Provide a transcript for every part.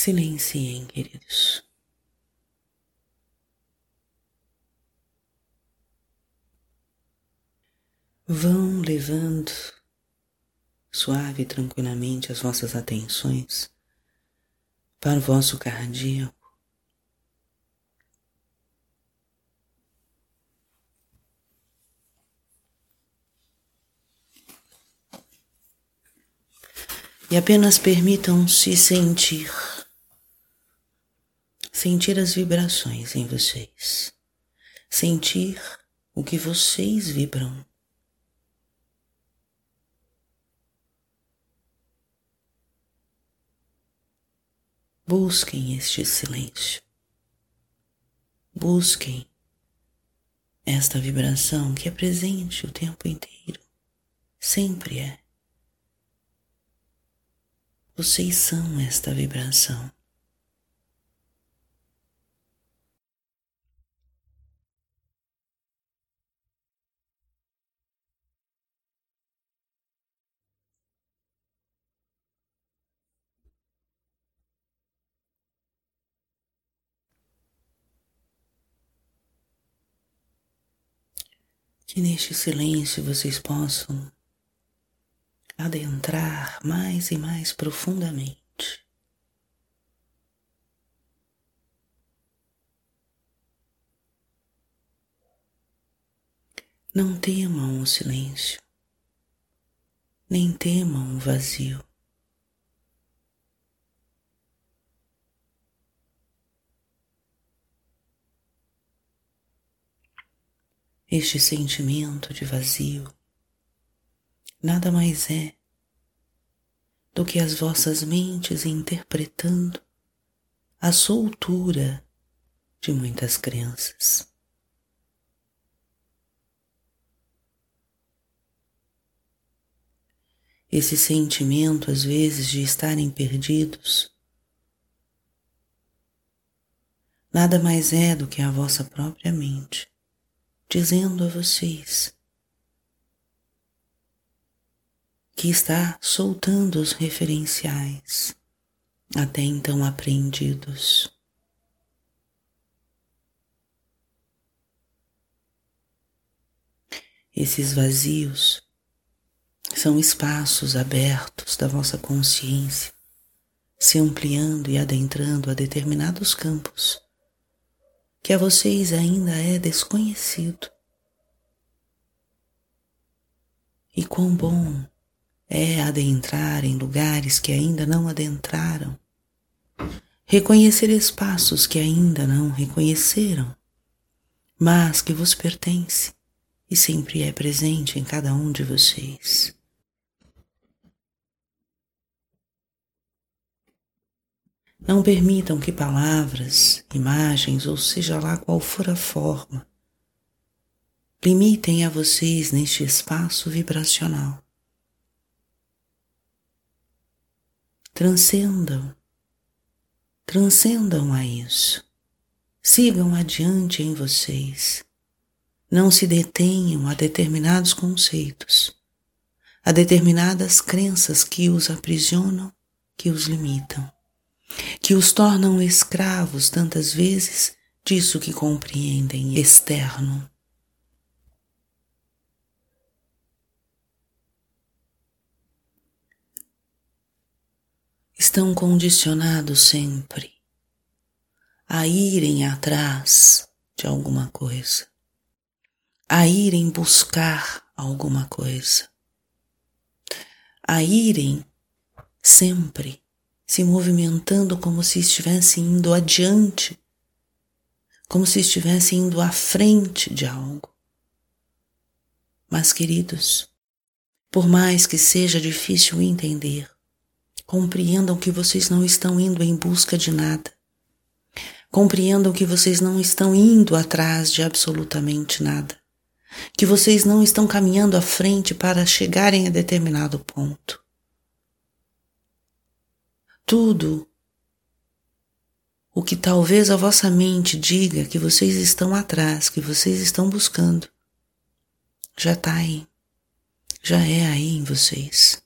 Silenciem, queridos. Vão levando suave e tranquilamente as vossas atenções para o vosso cardíaco. E apenas permitam-se sentir, sentir as vibrações em vocês, sentir o que vocês vibram. Busquem este silêncio. Busquem esta vibração que é presente o tempo inteiro. Sempre é. Vocês são esta vibração. Que neste silêncio vocês possam adentrar mais e mais profundamente. Não temam o silêncio, nem temam o vazio. Este sentimento de vazio nada mais é do que as vossas mentes interpretando a soltura de muitas crenças. Esse sentimento, às vezes, de estarem perdidos, nada mais é do que a vossa própria mente dizendo a vocês que está soltando os referenciais até então aprendidos. Esses vazios são espaços abertos da vossa consciência se ampliando e adentrando a determinados campos que a vocês ainda é desconhecido. E quão bom é adentrar em lugares que ainda não adentraram, reconhecer espaços que ainda não reconheceram, mas que vos pertence e sempre é presente em cada um de vocês. Não permitam que palavras, imagens ou seja lá qual for a forma, limitem a vocês neste espaço vibracional. Transcendam, transcendam a isso. Sigam adiante em vocês. Não se detenham a determinados conceitos, a determinadas crenças que os aprisionam, que os limitam que os tornam escravos tantas vezes disso que compreendem externo. Estão condicionados sempre a irem atrás de alguma coisa, a irem buscar alguma coisa, a irem sempre se movimentando como se estivesse indo adiante, como se estivesse indo à frente de algo. Mas, queridos, por mais que seja difícil entender, compreendam que vocês não estão indo em busca de nada. Compreendam que vocês não estão indo atrás de absolutamente nada. Que vocês não estão caminhando à frente para chegarem a determinado ponto tudo o que talvez a vossa mente diga que vocês estão atrás, que vocês estão buscando, já está aí, já é aí em vocês.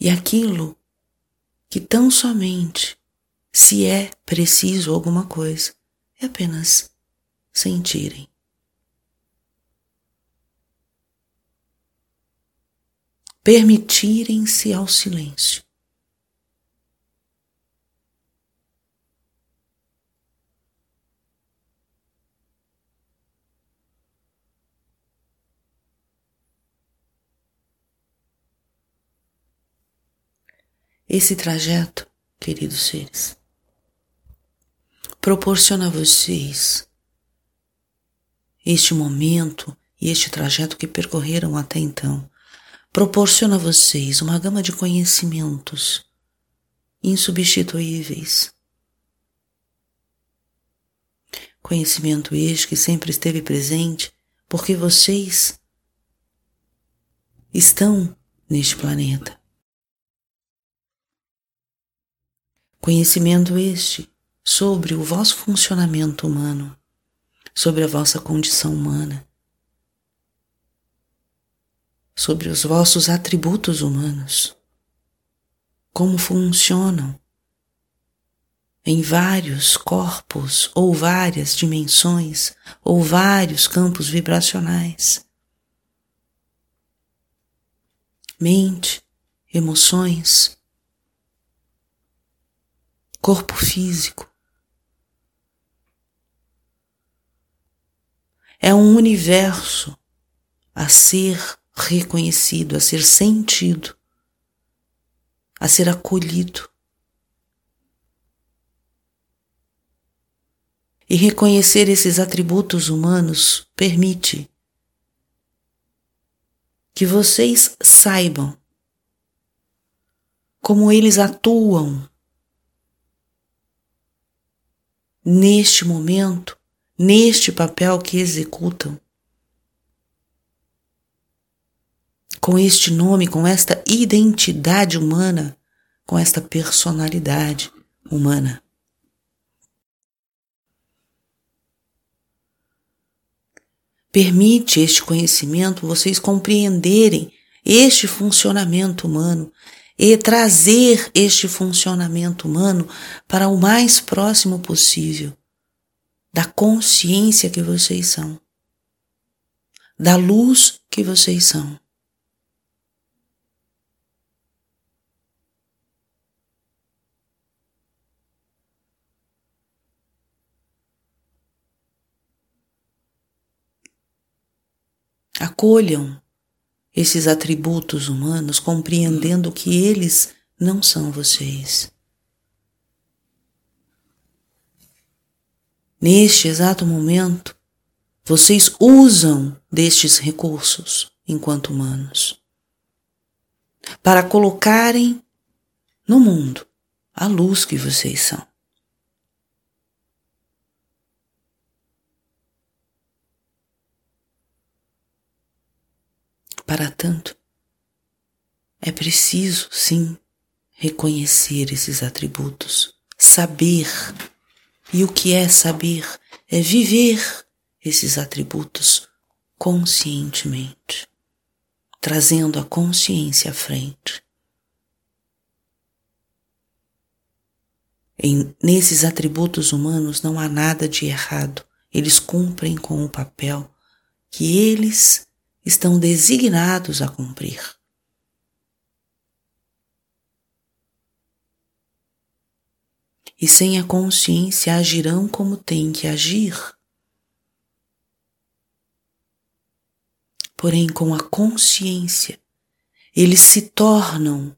e aquilo que tão somente, se é preciso alguma coisa, é apenas sentirem. Permitirem-se ao silêncio. Esse trajeto, queridos seres, proporciona a vocês este momento e este trajeto que percorreram até então, proporciona a vocês uma gama de conhecimentos insubstituíveis. Conhecimento este que sempre esteve presente porque vocês estão neste planeta. Conhecimento este sobre o vosso funcionamento humano, sobre a vossa condição humana, sobre os vossos atributos humanos, como funcionam em vários corpos ou várias dimensões ou vários campos vibracionais. Mente, emoções, corpo físico. É um universo a ser reconhecido, a ser sentido, a ser acolhido. E reconhecer esses atributos humanos permite que vocês saibam como eles atuam neste momento, neste papel que executam. Com este nome, com esta identidade humana, com esta personalidade humana. Permite este conhecimento vocês compreenderem este funcionamento humano e trazer este funcionamento humano para o mais próximo possível da consciência que vocês são, da luz que vocês são. Acolham esses atributos humanos, compreendendo que eles não são vocês. Neste exato momento, vocês usam destes recursos enquanto humanos para colocarem no mundo a luz que vocês são. Para tanto, é preciso, sim, reconhecer esses atributos, saber. E o que é saber? É viver esses atributos conscientemente, trazendo a consciência à frente. Em, nesses atributos humanos não há nada de errado, eles cumprem com o papel que eles estão designados a cumprir. E sem a consciência agirão como têm que agir. Porém, com a consciência, eles se tornam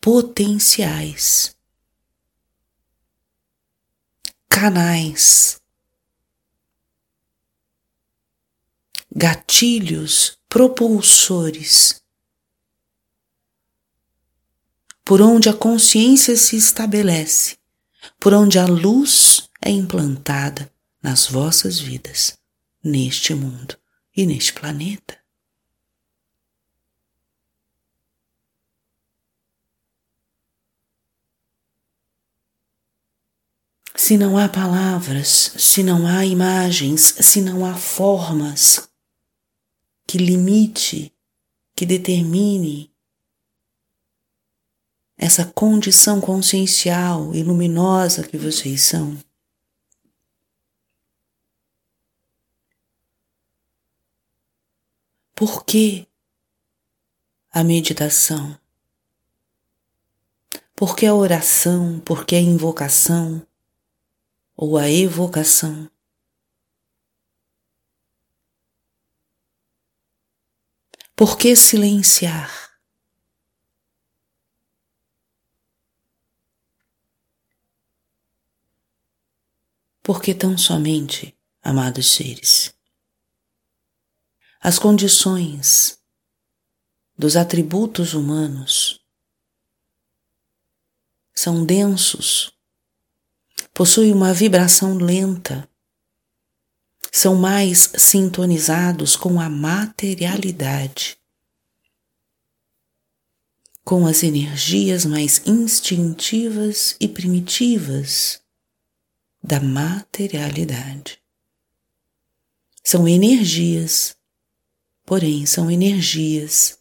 potenciais, canais, gatilhos propulsores, por onde a consciência se estabelece, por onde a luz é implantada nas vossas vidas, neste mundo e neste planeta. Se não há palavras, se não há imagens, se não há formas que limite, que determine essa condição consciencial e luminosa que vocês são. Por que a meditação? Por que a oração? Por que a invocação? Ou a evocação? Por que silenciar? Porque tão somente, amados seres, as condições dos atributos humanos são densos, possuem uma vibração lenta, são mais sintonizados com a materialidade, com as energias mais instintivas e primitivas da materialidade. São energias, porém são energias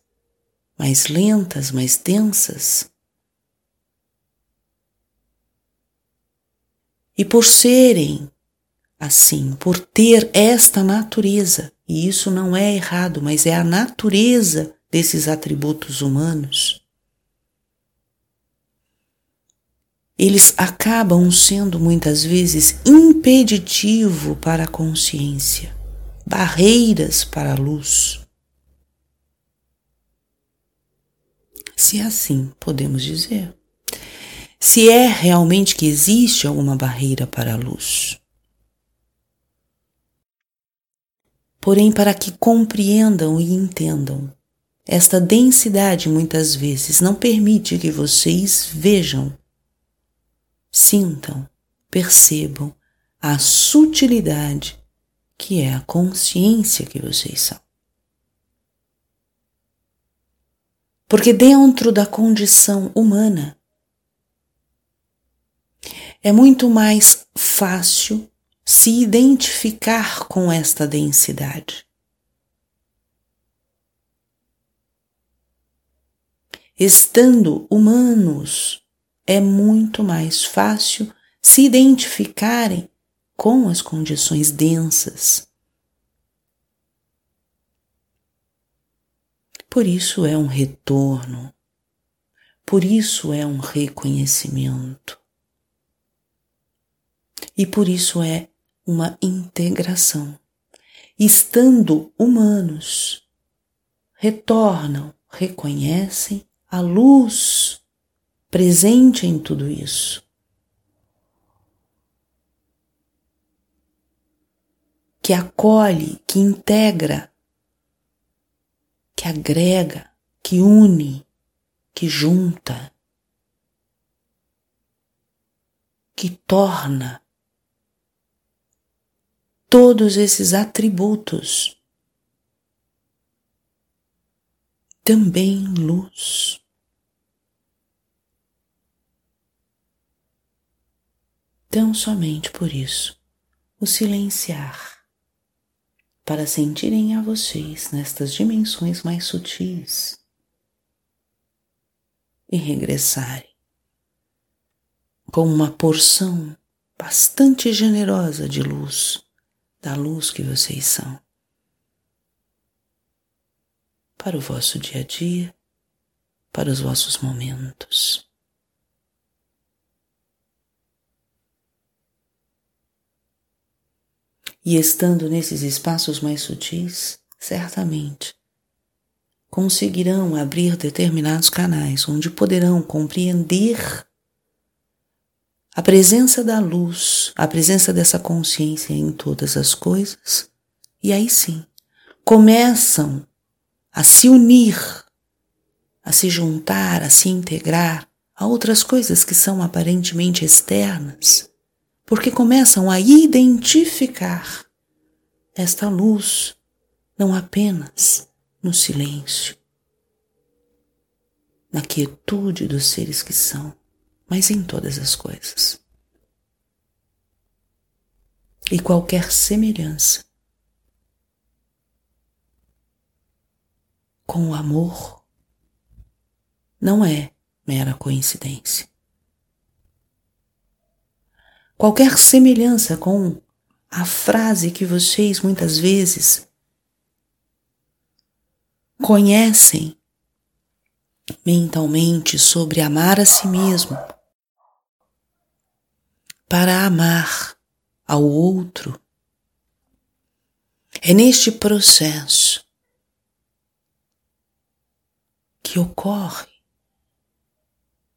mais lentas, mais densas. E por serem assim, por ter esta natureza, e isso não é errado, mas é a natureza desses atributos humanos, eles acabam sendo muitas vezes impeditivo para a consciência, barreiras para a luz. Se é assim podemos dizer. Se é realmente que existe alguma barreira para a luz. Porém, para que compreendam e entendam, esta densidade muitas vezes não permite que vocês vejam, sintam, percebam a sutilidade que é a consciência que vocês são. Porque dentro da condição humana é muito mais fácil se identificar com esta densidade. Estando humanos, é muito mais fácil se identificarem com as condições densas. Por isso é um retorno, por isso é um reconhecimento, e por isso é uma integração. Estando humanos, retornam, reconhecem a luz presente em tudo isso. Que acolhe, que integra, que agrega, que une, que junta, que torna todos esses atributos. Também luz. Tão somente por isso, o silenciar, para sentirem a vocês nestas dimensões mais sutis e regressarem com uma porção bastante generosa de luz da luz que vocês são para o vosso dia a dia, para os vossos momentos. E estando nesses espaços mais sutis, certamente conseguirão abrir determinados canais onde poderão compreender a presença da luz, a presença dessa consciência em todas as coisas, e aí sim começam a se unir, a se juntar, a se integrar a outras coisas que são aparentemente externas, porque começam a identificar esta luz não apenas no silêncio, na quietude dos seres que são, mas em todas as coisas. E qualquer semelhança com o amor não é mera coincidência. Qualquer semelhança com a frase que vocês muitas vezes conhecem mentalmente sobre amar a si mesmo para amar ao outro. É neste processo que ocorre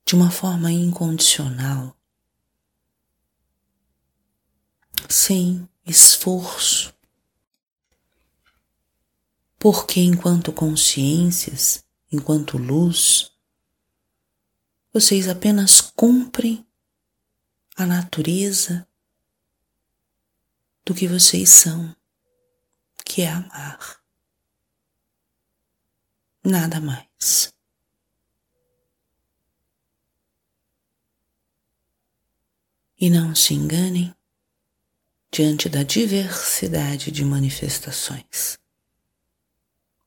de uma forma incondicional, sem esforço, porque enquanto consciências, enquanto luz, vocês apenas cumprem a natureza do que vocês são, que é amar. Nada mais. E não se enganem diante da diversidade de manifestações,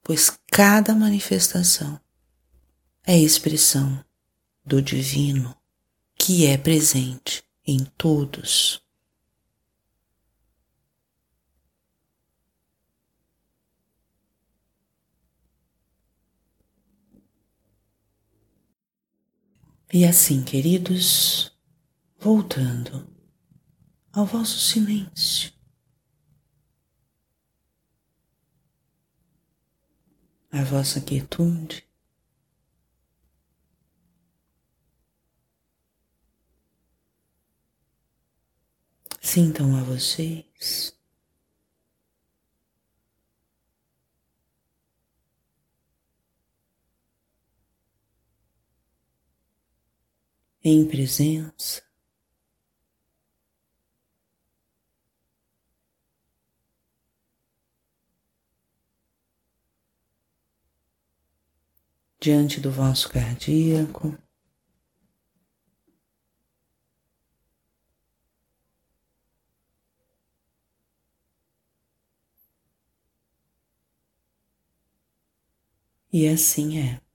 pois cada manifestação é expressão do divino que é presente em todos. E assim, queridos, voltando ao vosso silêncio, à vossa quietude, sintam a vocês em presença. Diante do vosso cardíaco, e assim é.